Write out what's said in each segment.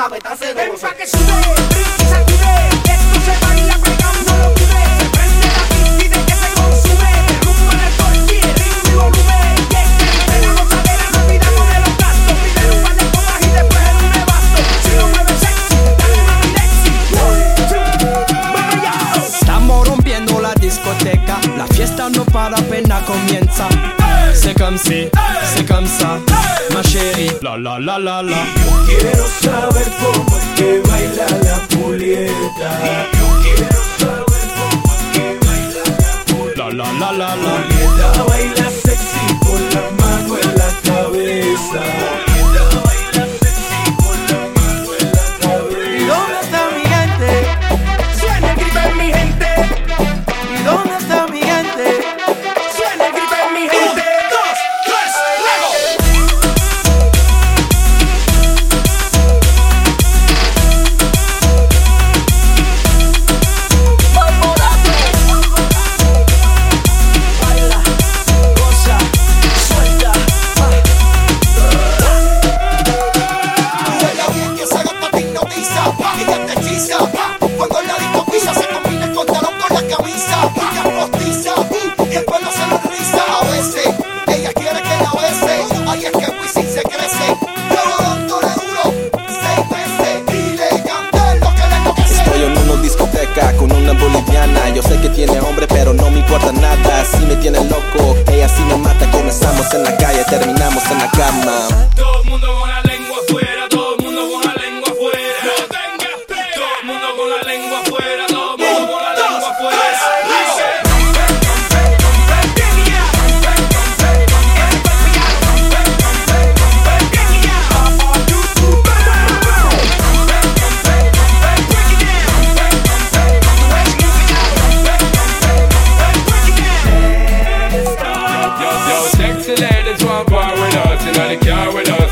se Ven goce. pa' que sube, brinca y sacude. Esto se baila pegando los pibes. Se prende la pista y de que se consume. Derrumba el alcohol, ritmo y volumen. Y es que entre la gozadera no olvidamos de los gastos. Pide un par de copas y después en un nevasto. Si lo mueves sexy, dale una Milexi. One, two, vaya. Estamos rompiendo la discoteca, la fiesta no para apenas comienza. C'est comme si, c'est comme ça, ma chérie. La la la la la. Quiero saber cómo es que baila la Julieta. Yo quiero saber cómo es que baila la Julieta. La la la la la.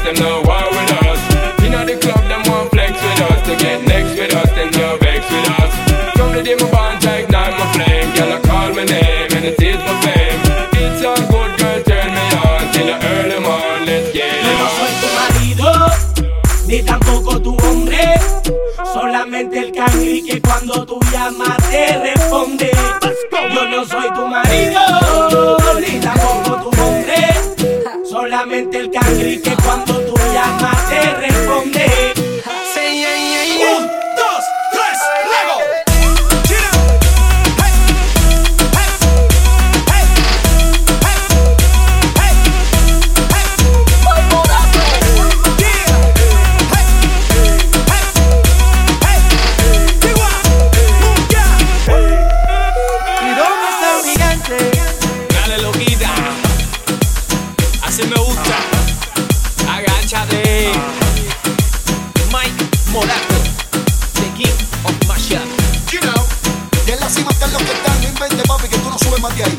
You know llamas te responde. Yo no soy tu marido, ni tampoco tu hombre. Solamente el cangri que cuando tú llamas te responde. Mike Morato, the king of mashup. You know, y en la cima están los que están. No inventes, papi, que tú no subes más de ahí.